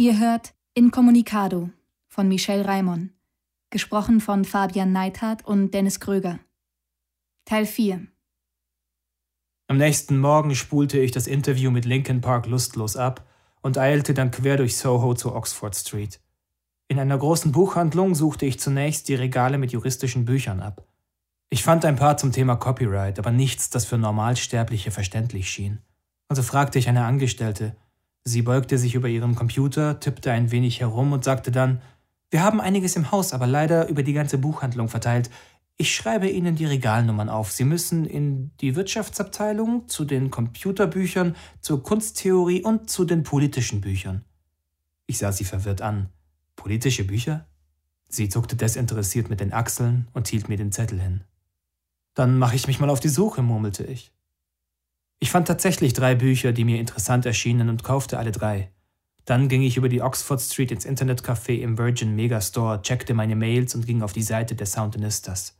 Ihr hört Incommunicado von Michel Raimon, gesprochen von Fabian Neithardt und Dennis Kröger. Teil 4 Am nächsten Morgen spulte ich das Interview mit Lincoln Park lustlos ab und eilte dann quer durch Soho zur Oxford Street. In einer großen Buchhandlung suchte ich zunächst die Regale mit juristischen Büchern ab. Ich fand ein paar zum Thema Copyright, aber nichts, das für Normalsterbliche verständlich schien. Also fragte ich eine Angestellte. Sie beugte sich über ihren Computer, tippte ein wenig herum und sagte dann Wir haben einiges im Haus, aber leider über die ganze Buchhandlung verteilt. Ich schreibe Ihnen die Regalnummern auf. Sie müssen in die Wirtschaftsabteilung, zu den Computerbüchern, zur Kunsttheorie und zu den politischen Büchern. Ich sah sie verwirrt an. Politische Bücher? Sie zuckte desinteressiert mit den Achseln und hielt mir den Zettel hin. Dann mache ich mich mal auf die Suche, murmelte ich. Ich fand tatsächlich drei Bücher, die mir interessant erschienen und kaufte alle drei. Dann ging ich über die Oxford Street ins Internetcafé im Virgin Megastore, checkte meine Mails und ging auf die Seite der Soundinistas.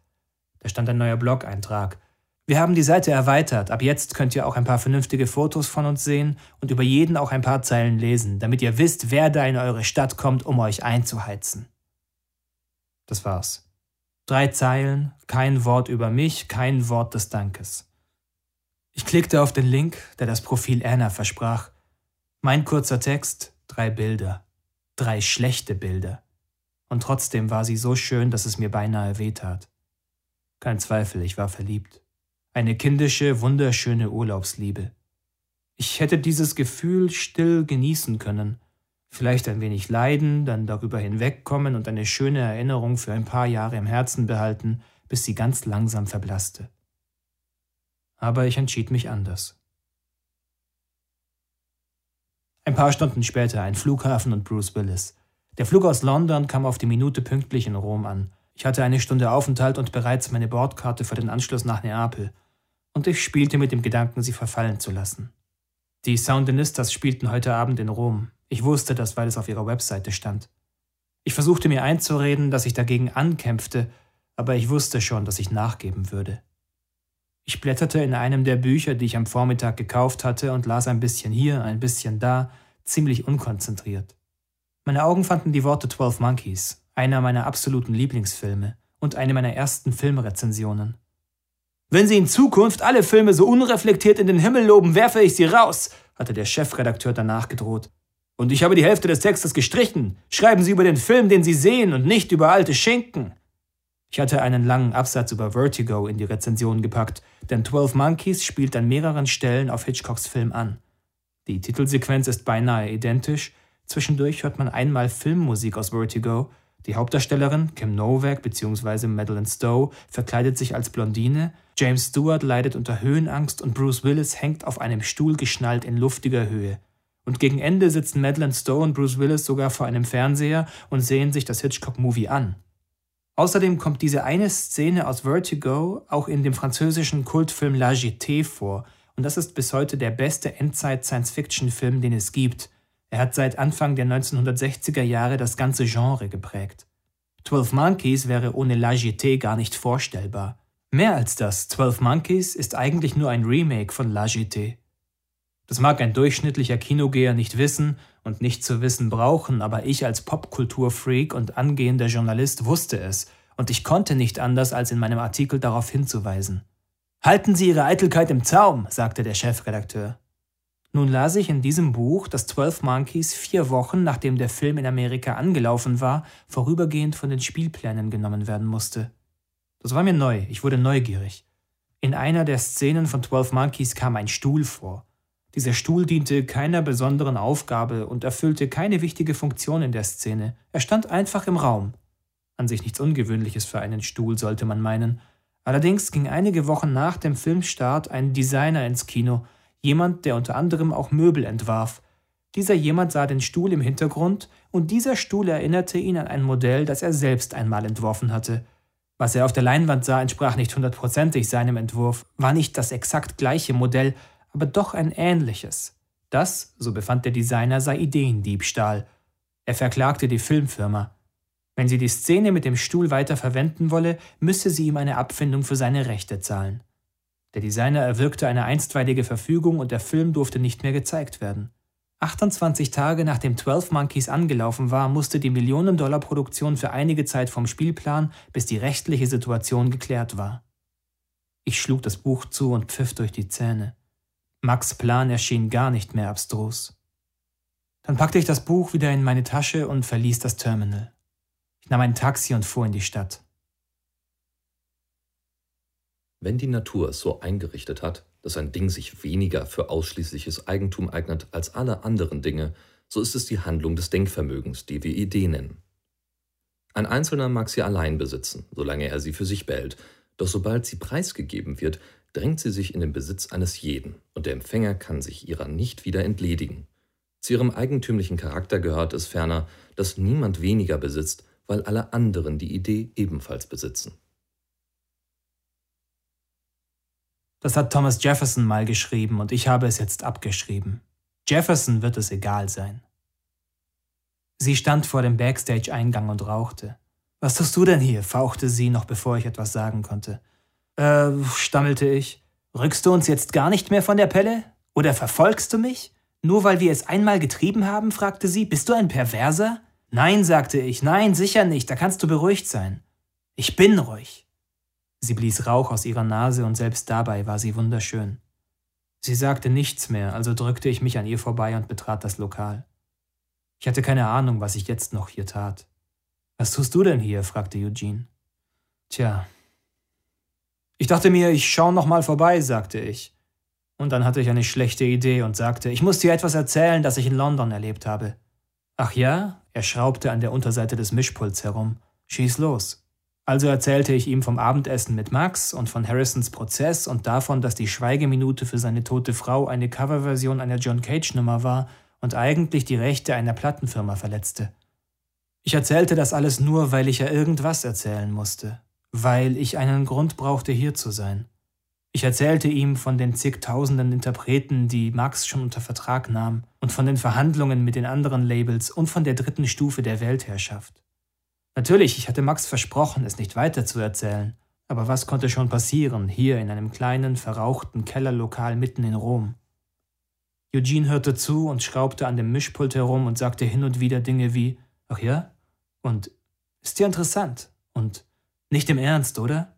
Da stand ein neuer Blog-Eintrag. Wir haben die Seite erweitert. Ab jetzt könnt ihr auch ein paar vernünftige Fotos von uns sehen und über jeden auch ein paar Zeilen lesen, damit ihr wisst, wer da in eure Stadt kommt, um euch einzuheizen. Das war's. Drei Zeilen, kein Wort über mich, kein Wort des Dankes. Ich klickte auf den Link, der das Profil Anna versprach. Mein kurzer Text, drei Bilder. Drei schlechte Bilder. Und trotzdem war sie so schön, dass es mir beinahe wehtat. Kein Zweifel, ich war verliebt. Eine kindische, wunderschöne Urlaubsliebe. Ich hätte dieses Gefühl still genießen können, vielleicht ein wenig leiden, dann darüber hinwegkommen und eine schöne Erinnerung für ein paar Jahre im Herzen behalten, bis sie ganz langsam verblasste. Aber ich entschied mich anders. Ein paar Stunden später ein Flughafen und Bruce Willis. Der Flug aus London kam auf die Minute pünktlich in Rom an. Ich hatte eine Stunde Aufenthalt und bereits meine Bordkarte für den Anschluss nach Neapel. Und ich spielte mit dem Gedanken, sie verfallen zu lassen. Die Soundinistas spielten heute Abend in Rom. Ich wusste das, weil es auf ihrer Webseite stand. Ich versuchte mir einzureden, dass ich dagegen ankämpfte, aber ich wusste schon, dass ich nachgeben würde. Ich blätterte in einem der Bücher, die ich am Vormittag gekauft hatte, und las ein bisschen hier, ein bisschen da, ziemlich unkonzentriert. Meine Augen fanden die Worte Twelve Monkeys, einer meiner absoluten Lieblingsfilme und eine meiner ersten Filmrezensionen. Wenn Sie in Zukunft alle Filme so unreflektiert in den Himmel loben, werfe ich Sie raus, hatte der Chefredakteur danach gedroht. Und ich habe die Hälfte des Textes gestrichen. Schreiben Sie über den Film, den Sie sehen, und nicht über alte Schinken. Ich hatte einen langen Absatz über Vertigo in die Rezension gepackt, denn Twelve Monkeys spielt an mehreren Stellen auf Hitchcocks Film an. Die Titelsequenz ist beinahe identisch, zwischendurch hört man einmal Filmmusik aus Vertigo die Hauptdarstellerin, Kim Novak bzw. Madeleine Stowe, verkleidet sich als Blondine, James Stewart leidet unter Höhenangst und Bruce Willis hängt auf einem Stuhl geschnallt in luftiger Höhe. Und gegen Ende sitzen Madeleine Stowe und Bruce Willis sogar vor einem Fernseher und sehen sich das Hitchcock-Movie an. Außerdem kommt diese eine Szene aus Vertigo auch in dem französischen Kultfilm La Jetée vor, und das ist bis heute der beste Endzeit-Science-Fiction-Film, den es gibt – er hat seit Anfang der 1960er Jahre das ganze Genre geprägt. Twelve Monkeys wäre ohne La Jetée gar nicht vorstellbar. Mehr als das, Twelve Monkeys ist eigentlich nur ein Remake von La Jetée. Das mag ein durchschnittlicher Kinogeher nicht wissen und nicht zu wissen brauchen, aber ich als Popkulturfreak und angehender Journalist wusste es, und ich konnte nicht anders, als in meinem Artikel darauf hinzuweisen. Halten Sie Ihre Eitelkeit im Zaum, sagte der Chefredakteur. Nun las ich in diesem Buch, dass Twelve Monkeys vier Wochen nachdem der Film in Amerika angelaufen war, vorübergehend von den Spielplänen genommen werden musste. Das war mir neu, ich wurde neugierig. In einer der Szenen von Twelve Monkeys kam ein Stuhl vor. Dieser Stuhl diente keiner besonderen Aufgabe und erfüllte keine wichtige Funktion in der Szene. Er stand einfach im Raum. An sich nichts Ungewöhnliches für einen Stuhl, sollte man meinen. Allerdings ging einige Wochen nach dem Filmstart ein Designer ins Kino, jemand, der unter anderem auch Möbel entwarf. Dieser jemand sah den Stuhl im Hintergrund, und dieser Stuhl erinnerte ihn an ein Modell, das er selbst einmal entworfen hatte. Was er auf der Leinwand sah, entsprach nicht hundertprozentig seinem Entwurf, war nicht das exakt gleiche Modell, aber doch ein ähnliches. Das, so befand der Designer, sei Ideendiebstahl. Er verklagte die Filmfirma. Wenn sie die Szene mit dem Stuhl weiter verwenden wolle, müsse sie ihm eine Abfindung für seine Rechte zahlen. Der Designer erwirkte eine einstweilige Verfügung und der Film durfte nicht mehr gezeigt werden. 28 Tage nachdem 12 Monkeys angelaufen war, musste die Millionen-Dollar-Produktion für einige Zeit vom Spielplan, bis die rechtliche Situation geklärt war. Ich schlug das Buch zu und pfiff durch die Zähne. Max' Plan erschien gar nicht mehr abstrus. Dann packte ich das Buch wieder in meine Tasche und verließ das Terminal. Ich nahm ein Taxi und fuhr in die Stadt. Wenn die Natur es so eingerichtet hat, dass ein Ding sich weniger für ausschließliches Eigentum eignet als alle anderen Dinge, so ist es die Handlung des Denkvermögens, die wir Idee nennen. Ein Einzelner mag sie allein besitzen, solange er sie für sich behält, doch sobald sie preisgegeben wird, drängt sie sich in den Besitz eines jeden, und der Empfänger kann sich ihrer nicht wieder entledigen. Zu ihrem eigentümlichen Charakter gehört es ferner, dass niemand weniger besitzt, weil alle anderen die Idee ebenfalls besitzen. Das hat Thomas Jefferson mal geschrieben und ich habe es jetzt abgeschrieben. Jefferson wird es egal sein. Sie stand vor dem Backstage-Eingang und rauchte. Was tust du denn hier? fauchte sie, noch bevor ich etwas sagen konnte. Äh, stammelte ich. Rückst du uns jetzt gar nicht mehr von der Pelle? Oder verfolgst du mich? Nur weil wir es einmal getrieben haben? fragte sie. Bist du ein Perverser? Nein, sagte ich. Nein, sicher nicht. Da kannst du beruhigt sein. Ich bin ruhig. Sie blies Rauch aus ihrer Nase und selbst dabei war sie wunderschön. Sie sagte nichts mehr, also drückte ich mich an ihr vorbei und betrat das Lokal. Ich hatte keine Ahnung, was ich jetzt noch hier tat. Was tust du denn hier? fragte Eugene. Tja. Ich dachte mir, ich schau noch mal vorbei, sagte ich. Und dann hatte ich eine schlechte Idee und sagte, ich muss dir etwas erzählen, das ich in London erlebt habe. Ach ja? Er schraubte an der Unterseite des Mischpults herum. Schieß los. Also erzählte ich ihm vom Abendessen mit Max und von Harrisons Prozess und davon, dass die Schweigeminute für seine tote Frau eine Coverversion einer John Cage-Nummer war und eigentlich die Rechte einer Plattenfirma verletzte. Ich erzählte das alles nur, weil ich ja irgendwas erzählen musste, weil ich einen Grund brauchte, hier zu sein. Ich erzählte ihm von den zigtausenden Interpreten, die Max schon unter Vertrag nahm, und von den Verhandlungen mit den anderen Labels und von der dritten Stufe der Weltherrschaft. Natürlich, ich hatte Max versprochen, es nicht weiter zu erzählen. Aber was konnte schon passieren, hier in einem kleinen, verrauchten Kellerlokal mitten in Rom? Eugene hörte zu und schraubte an dem Mischpult herum und sagte hin und wieder Dinge wie, ach ja? Und ist ja interessant. Und nicht im Ernst, oder?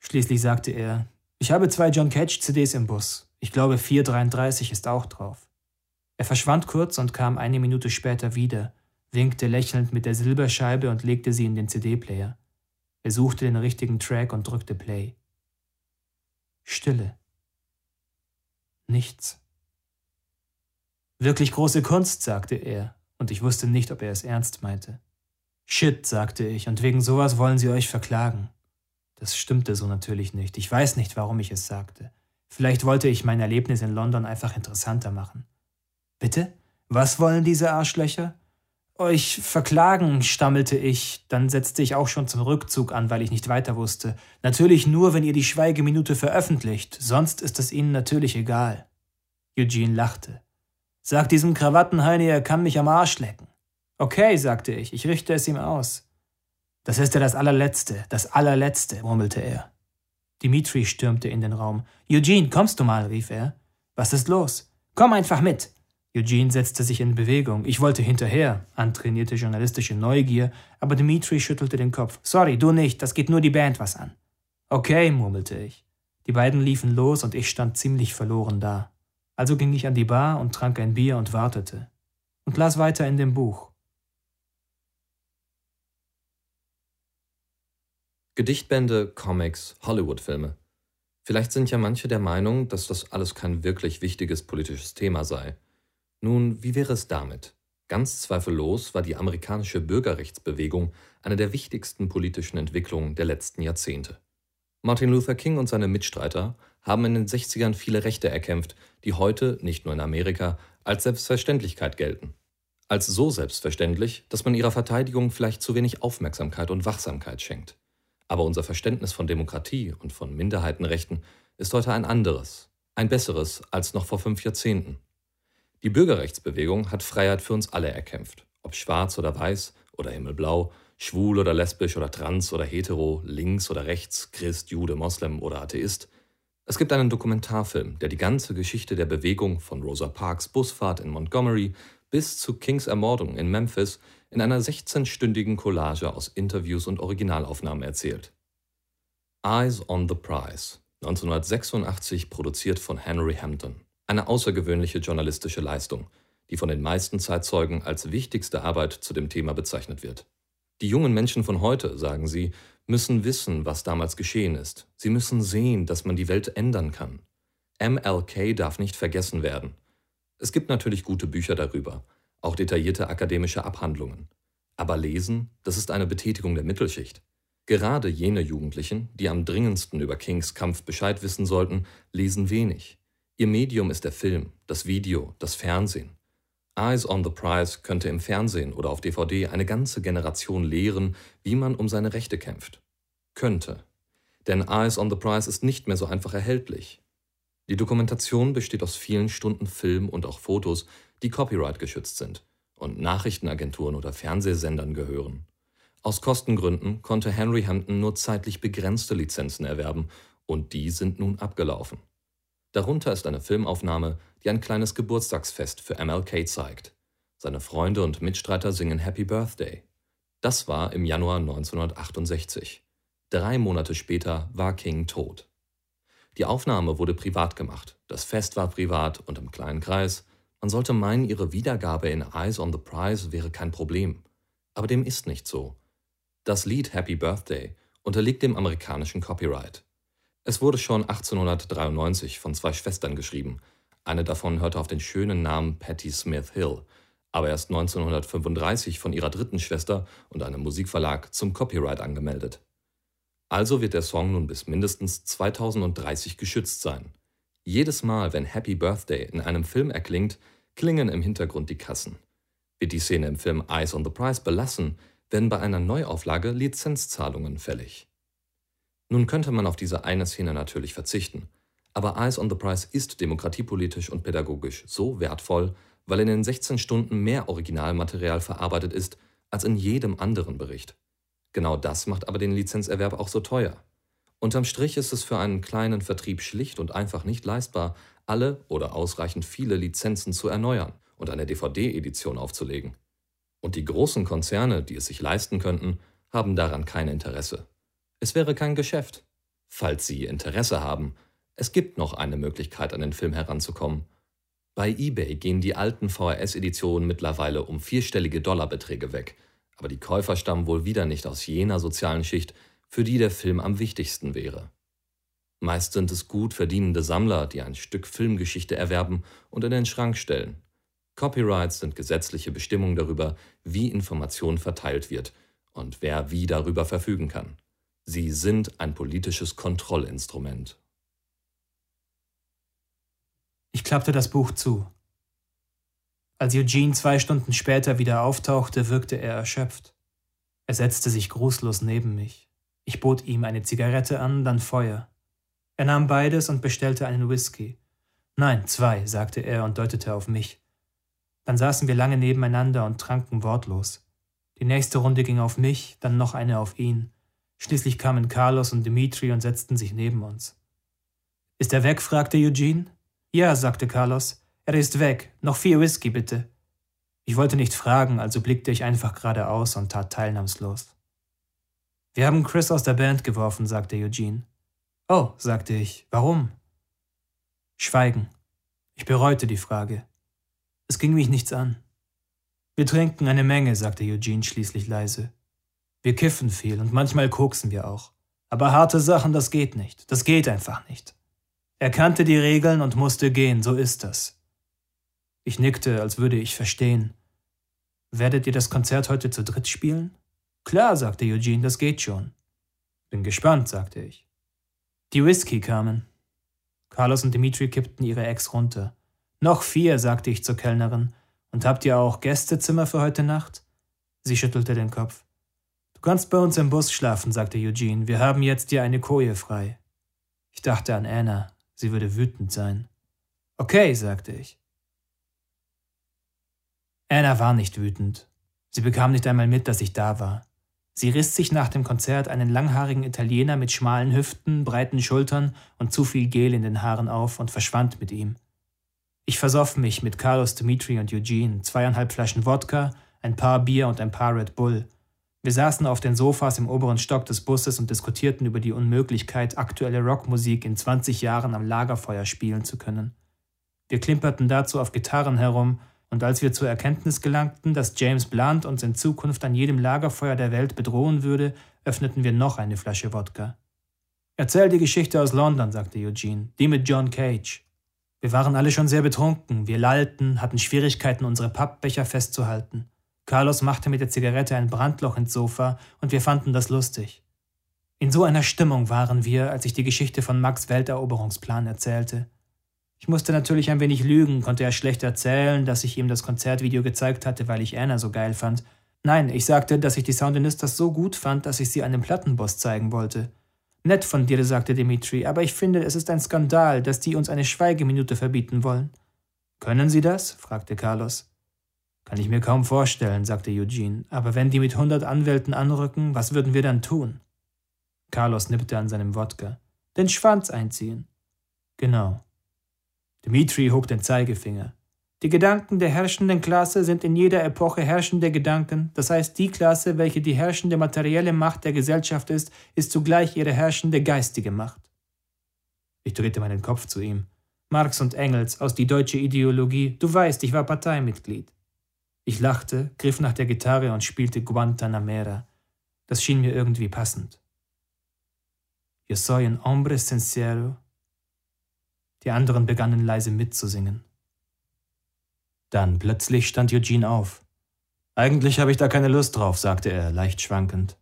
Schließlich sagte er, ich habe zwei John Cage CDs im Bus. Ich glaube 433 ist auch drauf. Er verschwand kurz und kam eine Minute später wieder, winkte lächelnd mit der Silberscheibe und legte sie in den CD-Player. Er suchte den richtigen Track und drückte Play. Stille. Nichts. Wirklich große Kunst, sagte er, und ich wusste nicht, ob er es ernst meinte. Shit, sagte ich, und wegen sowas wollen sie euch verklagen. Das stimmte so natürlich nicht. Ich weiß nicht, warum ich es sagte. Vielleicht wollte ich mein Erlebnis in London einfach interessanter machen. Bitte? Was wollen diese Arschlöcher? Euch verklagen, stammelte ich, dann setzte ich auch schon zum Rückzug an, weil ich nicht weiter wusste. Natürlich nur, wenn ihr die Schweigeminute veröffentlicht, sonst ist es ihnen natürlich egal. Eugene lachte. Sag diesem Krawattenheini, er kann mich am Arsch lecken. Okay, sagte ich, ich richte es ihm aus. Das ist ja das allerletzte, das allerletzte, murmelte er. Dimitri stürmte in den Raum. Eugene, kommst du mal, rief er. Was ist los? Komm einfach mit. Eugene setzte sich in Bewegung. Ich wollte hinterher, antrainierte journalistische Neugier, aber Dimitri schüttelte den Kopf. Sorry, du nicht, das geht nur die Band was an. Okay, murmelte ich. Die beiden liefen los und ich stand ziemlich verloren da. Also ging ich an die Bar und trank ein Bier und wartete. Und las weiter in dem Buch. Gedichtbände, Comics, Hollywood-Filme. Vielleicht sind ja manche der Meinung, dass das alles kein wirklich wichtiges politisches Thema sei. Nun, wie wäre es damit? Ganz zweifellos war die amerikanische Bürgerrechtsbewegung eine der wichtigsten politischen Entwicklungen der letzten Jahrzehnte. Martin Luther King und seine Mitstreiter haben in den 60ern viele Rechte erkämpft, die heute, nicht nur in Amerika, als Selbstverständlichkeit gelten. Als so selbstverständlich, dass man ihrer Verteidigung vielleicht zu wenig Aufmerksamkeit und Wachsamkeit schenkt. Aber unser Verständnis von Demokratie und von Minderheitenrechten ist heute ein anderes, ein besseres als noch vor fünf Jahrzehnten. Die Bürgerrechtsbewegung hat Freiheit für uns alle erkämpft, ob schwarz oder weiß oder himmelblau, schwul oder lesbisch oder trans oder hetero, links oder rechts, Christ, Jude, Moslem oder Atheist. Es gibt einen Dokumentarfilm, der die ganze Geschichte der Bewegung von Rosa Parks Busfahrt in Montgomery bis zu Kings Ermordung in Memphis in einer 16-stündigen Collage aus Interviews und Originalaufnahmen erzählt. Eyes on the Prize, 1986 produziert von Henry Hampton. Eine außergewöhnliche journalistische Leistung, die von den meisten Zeitzeugen als wichtigste Arbeit zu dem Thema bezeichnet wird. Die jungen Menschen von heute, sagen sie, müssen wissen, was damals geschehen ist. Sie müssen sehen, dass man die Welt ändern kann. MLK darf nicht vergessen werden. Es gibt natürlich gute Bücher darüber, auch detaillierte akademische Abhandlungen. Aber lesen, das ist eine Betätigung der Mittelschicht. Gerade jene Jugendlichen, die am dringendsten über Kings Kampf Bescheid wissen sollten, lesen wenig. Ihr Medium ist der Film, das Video, das Fernsehen. Eyes on the Prize könnte im Fernsehen oder auf DVD eine ganze Generation lehren, wie man um seine Rechte kämpft. Könnte. Denn Eyes on the Prize ist nicht mehr so einfach erhältlich. Die Dokumentation besteht aus vielen Stunden Film und auch Fotos, die Copyright geschützt sind und Nachrichtenagenturen oder Fernsehsendern gehören. Aus Kostengründen konnte Henry Hampton nur zeitlich begrenzte Lizenzen erwerben und die sind nun abgelaufen. Darunter ist eine Filmaufnahme, die ein kleines Geburtstagsfest für MLK zeigt. Seine Freunde und Mitstreiter singen Happy Birthday. Das war im Januar 1968. Drei Monate später war King tot. Die Aufnahme wurde privat gemacht, das Fest war privat und im kleinen Kreis. Man sollte meinen, ihre Wiedergabe in Eyes on the Prize wäre kein Problem. Aber dem ist nicht so. Das Lied Happy Birthday unterliegt dem amerikanischen Copyright. Es wurde schon 1893 von zwei Schwestern geschrieben. Eine davon hörte auf den schönen Namen Patti Smith Hill, aber erst 1935 von ihrer dritten Schwester und einem Musikverlag zum Copyright angemeldet. Also wird der Song nun bis mindestens 2030 geschützt sein. Jedes Mal, wenn Happy Birthday in einem Film erklingt, klingen im Hintergrund die Kassen. Wird die Szene im Film Eyes on the Prize belassen, werden bei einer Neuauflage Lizenzzahlungen fällig. Nun könnte man auf diese eine Szene natürlich verzichten, aber Eyes on the Prize ist demokratiepolitisch und pädagogisch so wertvoll, weil in den 16 Stunden mehr Originalmaterial verarbeitet ist als in jedem anderen Bericht. Genau das macht aber den Lizenzerwerb auch so teuer. Unterm Strich ist es für einen kleinen Vertrieb schlicht und einfach nicht leistbar, alle oder ausreichend viele Lizenzen zu erneuern und eine DVD-Edition aufzulegen. Und die großen Konzerne, die es sich leisten könnten, haben daran kein Interesse. Es wäre kein Geschäft. Falls Sie Interesse haben, es gibt noch eine Möglichkeit, an den Film heranzukommen. Bei eBay gehen die alten VHS-Editionen mittlerweile um vierstellige Dollarbeträge weg, aber die Käufer stammen wohl wieder nicht aus jener sozialen Schicht, für die der Film am wichtigsten wäre. Meist sind es gut verdienende Sammler, die ein Stück Filmgeschichte erwerben und in den Schrank stellen. Copyrights sind gesetzliche Bestimmungen darüber, wie Information verteilt wird und wer wie darüber verfügen kann. Sie sind ein politisches Kontrollinstrument. Ich klappte das Buch zu. Als Eugene zwei Stunden später wieder auftauchte, wirkte er erschöpft. Er setzte sich grußlos neben mich. Ich bot ihm eine Zigarette an, dann Feuer. Er nahm beides und bestellte einen Whisky. Nein, zwei, sagte er und deutete auf mich. Dann saßen wir lange nebeneinander und tranken wortlos. Die nächste Runde ging auf mich, dann noch eine auf ihn. Schließlich kamen Carlos und Dimitri und setzten sich neben uns. Ist er weg? fragte Eugene. Ja, sagte Carlos. Er ist weg. Noch vier Whisky, bitte. Ich wollte nicht fragen, also blickte ich einfach geradeaus und tat teilnahmslos. Wir haben Chris aus der Band geworfen, sagte Eugene. Oh, sagte ich. Warum? Schweigen. Ich bereute die Frage. Es ging mich nichts an. Wir trinken eine Menge, sagte Eugene schließlich leise. Wir kiffen viel und manchmal koksen wir auch. Aber harte Sachen, das geht nicht. Das geht einfach nicht. Er kannte die Regeln und musste gehen, so ist das. Ich nickte, als würde ich verstehen. Werdet ihr das Konzert heute zu dritt spielen? Klar, sagte Eugene, das geht schon. Bin gespannt, sagte ich. Die Whisky kamen. Carlos und Dimitri kippten ihre Ex runter. Noch vier, sagte ich zur Kellnerin. Und habt ihr auch Gästezimmer für heute Nacht? Sie schüttelte den Kopf kannst bei uns im Bus schlafen, sagte Eugene. Wir haben jetzt hier eine Koje frei. Ich dachte an Anna. Sie würde wütend sein. Okay, sagte ich. Anna war nicht wütend. Sie bekam nicht einmal mit, dass ich da war. Sie riss sich nach dem Konzert einen langhaarigen Italiener mit schmalen Hüften, breiten Schultern und zu viel Gel in den Haaren auf und verschwand mit ihm. Ich versoff mich mit Carlos, Dimitri und Eugene, zweieinhalb Flaschen Wodka, ein paar Bier und ein paar Red Bull. Wir saßen auf den Sofas im oberen Stock des Busses und diskutierten über die Unmöglichkeit, aktuelle Rockmusik in 20 Jahren am Lagerfeuer spielen zu können. Wir klimperten dazu auf Gitarren herum und als wir zur Erkenntnis gelangten, dass James Blunt uns in Zukunft an jedem Lagerfeuer der Welt bedrohen würde, öffneten wir noch eine Flasche Wodka. Erzähl die Geschichte aus London, sagte Eugene, die mit John Cage. Wir waren alle schon sehr betrunken, wir lallten, hatten Schwierigkeiten, unsere Pappbecher festzuhalten. Carlos machte mit der Zigarette ein Brandloch ins Sofa und wir fanden das lustig. In so einer Stimmung waren wir, als ich die Geschichte von Max Welteroberungsplan erzählte. Ich musste natürlich ein wenig lügen, konnte er schlecht erzählen, dass ich ihm das Konzertvideo gezeigt hatte, weil ich Anna so geil fand. Nein, ich sagte, dass ich die Soundinistas so gut fand, dass ich sie einem Plattenboss zeigen wollte. Nett von dir, sagte Dimitri, aber ich finde, es ist ein Skandal, dass die uns eine Schweigeminute verbieten wollen. Können sie das? fragte Carlos. Kann ich mir kaum vorstellen, sagte Eugene, aber wenn die mit hundert Anwälten anrücken, was würden wir dann tun? Carlos nippte an seinem Wodka. Den Schwanz einziehen. Genau. Dmitri hob den Zeigefinger. Die Gedanken der herrschenden Klasse sind in jeder Epoche herrschende Gedanken, das heißt die Klasse, welche die herrschende materielle Macht der Gesellschaft ist, ist zugleich ihre herrschende geistige Macht. Ich drehte meinen Kopf zu ihm. Marx und Engels aus die deutsche Ideologie, du weißt, ich war Parteimitglied. Ich lachte, griff nach der Gitarre und spielte Guantanamera. Das schien mir irgendwie passend. Yo soy un hombre sincero, die anderen begannen leise mitzusingen. Dann plötzlich stand Eugene auf. Eigentlich habe ich da keine Lust drauf, sagte er, leicht schwankend.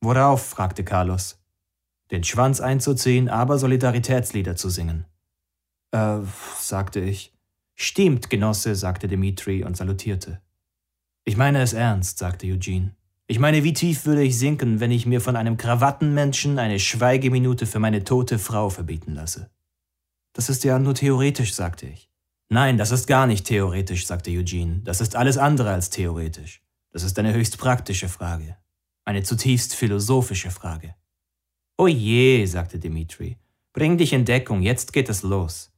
Worauf? fragte Carlos. Den Schwanz einzuziehen, aber Solidaritätslieder zu singen. Äh, sagte ich. Stimmt, Genosse, sagte Dimitri und salutierte. Ich meine es ernst, sagte Eugene. Ich meine, wie tief würde ich sinken, wenn ich mir von einem Krawattenmenschen eine Schweigeminute für meine tote Frau verbieten lasse? Das ist ja nur theoretisch, sagte ich. Nein, das ist gar nicht theoretisch, sagte Eugene. Das ist alles andere als theoretisch. Das ist eine höchst praktische Frage. Eine zutiefst philosophische Frage. Oh je, sagte Dimitri. Bring dich in Deckung, jetzt geht es los.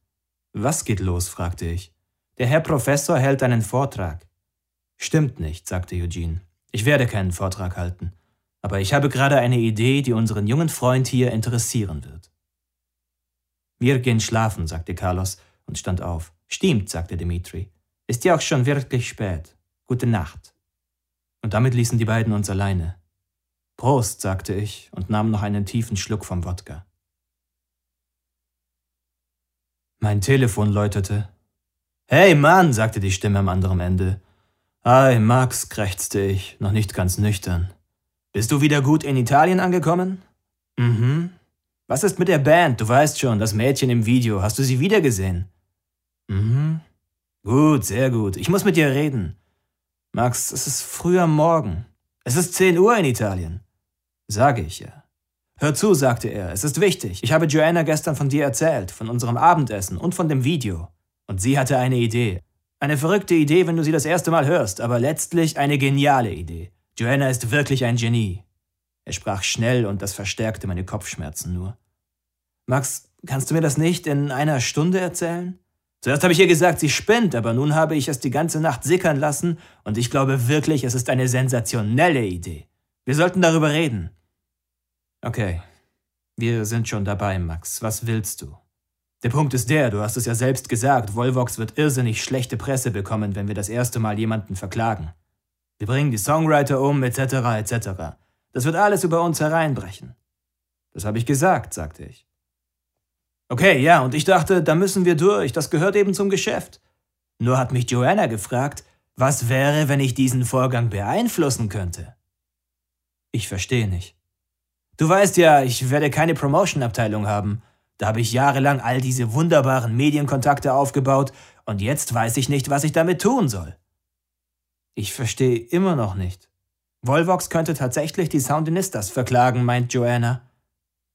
Was geht los? fragte ich. Der Herr Professor hält einen Vortrag. Stimmt nicht, sagte Eugene. Ich werde keinen Vortrag halten. Aber ich habe gerade eine Idee, die unseren jungen Freund hier interessieren wird. Wir gehen schlafen, sagte Carlos und stand auf. Stimmt, sagte Dimitri. Ist ja auch schon wirklich spät. Gute Nacht. Und damit ließen die beiden uns alleine. Prost, sagte ich und nahm noch einen tiefen Schluck vom Wodka. Mein Telefon läutete. Hey Mann, sagte die Stimme am anderen Ende. Ei, Max, krächzte ich, noch nicht ganz nüchtern. Bist du wieder gut in Italien angekommen? Mhm, was ist mit der Band? Du weißt schon, das Mädchen im Video. Hast du sie wiedergesehen? Mhm. Gut, sehr gut. Ich muss mit dir reden. Max, es ist früh am Morgen. Es ist 10 Uhr in Italien. Sage ich ja. Hör zu, sagte er, es ist wichtig. Ich habe Joanna gestern von dir erzählt, von unserem Abendessen und von dem Video. Und sie hatte eine Idee. Eine verrückte Idee, wenn du sie das erste Mal hörst, aber letztlich eine geniale Idee. Joanna ist wirklich ein Genie. Er sprach schnell und das verstärkte meine Kopfschmerzen nur. Max, kannst du mir das nicht in einer Stunde erzählen? Zuerst habe ich ihr gesagt, sie spinnt, aber nun habe ich es die ganze Nacht sickern lassen und ich glaube wirklich, es ist eine sensationelle Idee. Wir sollten darüber reden. Okay, wir sind schon dabei, Max. Was willst du? Der Punkt ist der, du hast es ja selbst gesagt, Volvox wird irrsinnig schlechte Presse bekommen, wenn wir das erste Mal jemanden verklagen. Wir bringen die Songwriter um, etc., etc. Das wird alles über uns hereinbrechen. Das habe ich gesagt, sagte ich. Okay, ja, und ich dachte, da müssen wir durch, das gehört eben zum Geschäft. Nur hat mich Joanna gefragt, was wäre, wenn ich diesen Vorgang beeinflussen könnte? Ich verstehe nicht. Du weißt ja, ich werde keine Promotion-Abteilung haben. Da habe ich jahrelang all diese wunderbaren Medienkontakte aufgebaut und jetzt weiß ich nicht, was ich damit tun soll. Ich verstehe immer noch nicht. Volvox könnte tatsächlich die Soundinistas verklagen, meint Joanna.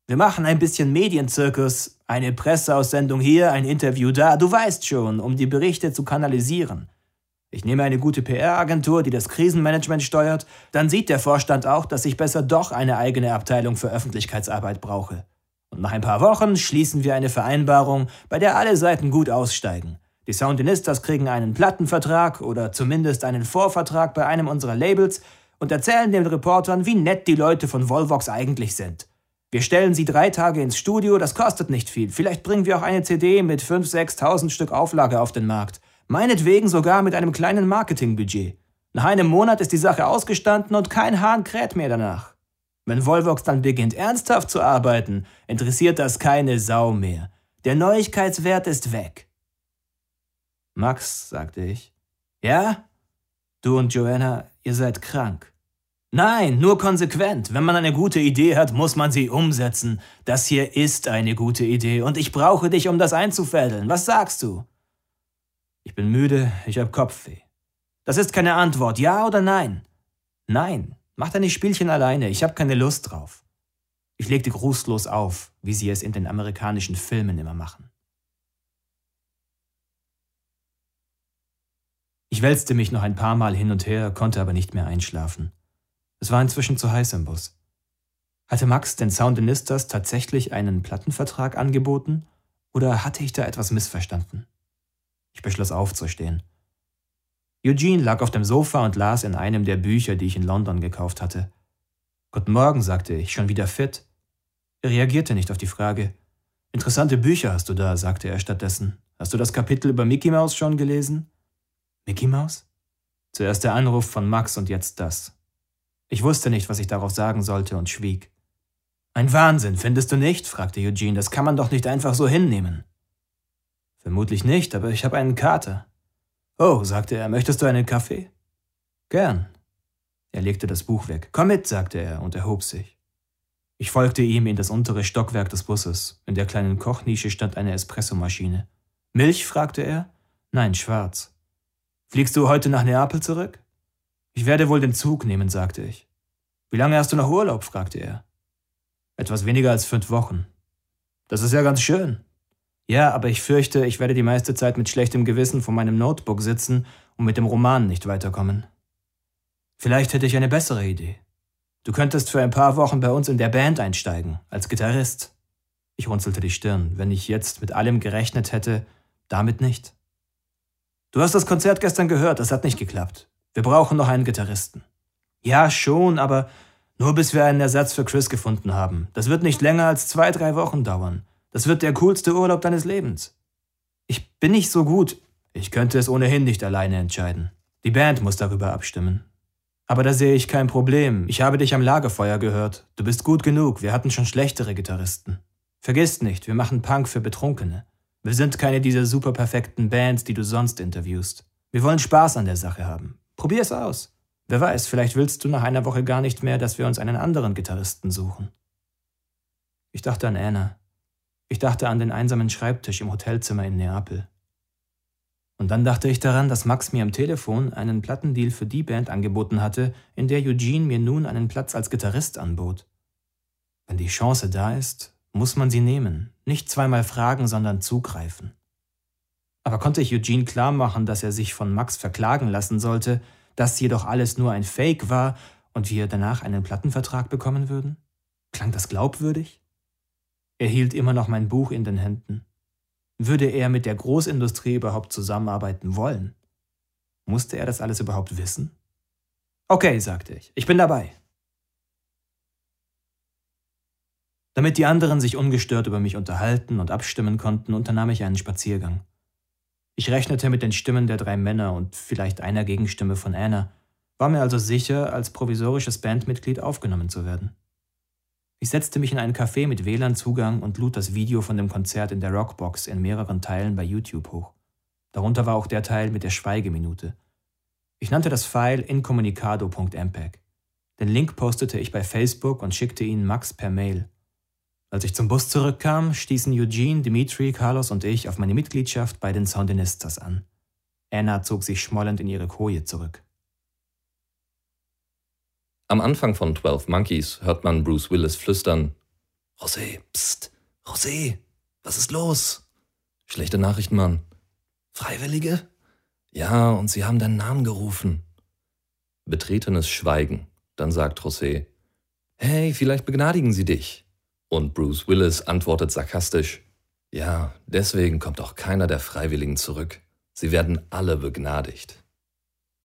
Wir machen ein bisschen Medienzirkus, eine Presseaussendung hier, ein Interview da, du weißt schon, um die Berichte zu kanalisieren. Ich nehme eine gute PR-Agentur, die das Krisenmanagement steuert, dann sieht der Vorstand auch, dass ich besser doch eine eigene Abteilung für Öffentlichkeitsarbeit brauche. Und nach ein paar Wochen schließen wir eine Vereinbarung, bei der alle Seiten gut aussteigen. Die Soundinistas kriegen einen Plattenvertrag oder zumindest einen Vorvertrag bei einem unserer Labels und erzählen den Reportern, wie nett die Leute von Volvox eigentlich sind. Wir stellen sie drei Tage ins Studio, das kostet nicht viel. Vielleicht bringen wir auch eine CD mit 5.000, 6.000 Stück Auflage auf den Markt. Meinetwegen sogar mit einem kleinen Marketingbudget. Nach einem Monat ist die Sache ausgestanden und kein Hahn kräht mehr danach. Wenn Volvox dann beginnt ernsthaft zu arbeiten, interessiert das keine Sau mehr. Der Neuigkeitswert ist weg. Max, sagte ich. Ja? Du und Joanna, ihr seid krank. Nein, nur konsequent. Wenn man eine gute Idee hat, muss man sie umsetzen. Das hier ist eine gute Idee und ich brauche dich, um das einzufädeln. Was sagst du? Ich bin müde, ich hab Kopfweh. Das ist keine Antwort, ja oder nein? Nein, mach deine Spielchen alleine, ich hab keine Lust drauf. Ich legte grußlos auf, wie sie es in den amerikanischen Filmen immer machen. Ich wälzte mich noch ein paar Mal hin und her, konnte aber nicht mehr einschlafen. Es war inzwischen zu heiß im Bus. Hatte Max den Soundinistas tatsächlich einen Plattenvertrag angeboten oder hatte ich da etwas missverstanden? Ich beschloss aufzustehen. Eugene lag auf dem Sofa und las in einem der Bücher, die ich in London gekauft hatte. Guten Morgen, sagte ich, schon wieder fit. Er reagierte nicht auf die Frage. Interessante Bücher hast du da, sagte er stattdessen. Hast du das Kapitel über Mickey Mouse schon gelesen? Mickey Mouse? Zuerst der Anruf von Max und jetzt das. Ich wusste nicht, was ich darauf sagen sollte und schwieg. Ein Wahnsinn, findest du nicht? fragte Eugene. Das kann man doch nicht einfach so hinnehmen. Vermutlich nicht, aber ich habe einen Kater. Oh, sagte er, möchtest du einen Kaffee? Gern. Er legte das Buch weg. Komm mit, sagte er und erhob sich. Ich folgte ihm in das untere Stockwerk des Busses. In der kleinen Kochnische stand eine Espressomaschine. Milch? fragte er. Nein, schwarz. Fliegst du heute nach Neapel zurück? Ich werde wohl den Zug nehmen, sagte ich. Wie lange hast du noch Urlaub? fragte er. Etwas weniger als fünf Wochen. Das ist ja ganz schön. Ja, aber ich fürchte, ich werde die meiste Zeit mit schlechtem Gewissen vor meinem Notebook sitzen und mit dem Roman nicht weiterkommen. Vielleicht hätte ich eine bessere Idee. Du könntest für ein paar Wochen bei uns in der Band einsteigen, als Gitarrist. Ich runzelte die Stirn. Wenn ich jetzt mit allem gerechnet hätte, damit nicht. Du hast das Konzert gestern gehört, das hat nicht geklappt. Wir brauchen noch einen Gitarristen. Ja, schon, aber nur bis wir einen Ersatz für Chris gefunden haben. Das wird nicht länger als zwei, drei Wochen dauern. Das wird der coolste Urlaub deines Lebens. Ich bin nicht so gut. Ich könnte es ohnehin nicht alleine entscheiden. Die Band muss darüber abstimmen. Aber da sehe ich kein Problem. Ich habe dich am Lagerfeuer gehört. Du bist gut genug. Wir hatten schon schlechtere Gitarristen. Vergiss nicht, wir machen Punk für Betrunkene. Wir sind keine dieser super perfekten Bands, die du sonst interviewst. Wir wollen Spaß an der Sache haben. Probier es aus. Wer weiß, vielleicht willst du nach einer Woche gar nicht mehr, dass wir uns einen anderen Gitarristen suchen. Ich dachte an Anna. Ich dachte an den einsamen Schreibtisch im Hotelzimmer in Neapel. Und dann dachte ich daran, dass Max mir am Telefon einen Plattendeal für die Band angeboten hatte, in der Eugene mir nun einen Platz als Gitarrist anbot. Wenn die Chance da ist, muss man sie nehmen, nicht zweimal fragen, sondern zugreifen. Aber konnte ich Eugene klar machen, dass er sich von Max verklagen lassen sollte, dass jedoch alles nur ein Fake war und wir danach einen Plattenvertrag bekommen würden? Klang das glaubwürdig? Er hielt immer noch mein Buch in den Händen. Würde er mit der Großindustrie überhaupt zusammenarbeiten wollen? Musste er das alles überhaupt wissen? Okay, sagte ich, ich bin dabei. Damit die anderen sich ungestört über mich unterhalten und abstimmen konnten, unternahm ich einen Spaziergang. Ich rechnete mit den Stimmen der drei Männer und vielleicht einer Gegenstimme von Anna, war mir also sicher, als provisorisches Bandmitglied aufgenommen zu werden. Ich setzte mich in einen Café mit WLAN-Zugang und lud das Video von dem Konzert in der Rockbox in mehreren Teilen bei YouTube hoch. Darunter war auch der Teil mit der Schweigeminute. Ich nannte das File incommunicado.mpeg. Den Link postete ich bei Facebook und schickte ihn Max per Mail. Als ich zum Bus zurückkam, stießen Eugene, Dimitri, Carlos und ich auf meine Mitgliedschaft bei den Soundinistas an. Anna zog sich schmollend in ihre Koje zurück. Am Anfang von 12 Monkeys hört man Bruce Willis flüstern: José, pst, José, was ist los? Schlechte Nachrichten, Mann. Freiwillige? Ja, und sie haben deinen Namen gerufen. Betretenes Schweigen. Dann sagt José, Hey, vielleicht begnadigen sie dich. Und Bruce Willis antwortet sarkastisch, Ja, deswegen kommt auch keiner der Freiwilligen zurück. Sie werden alle begnadigt.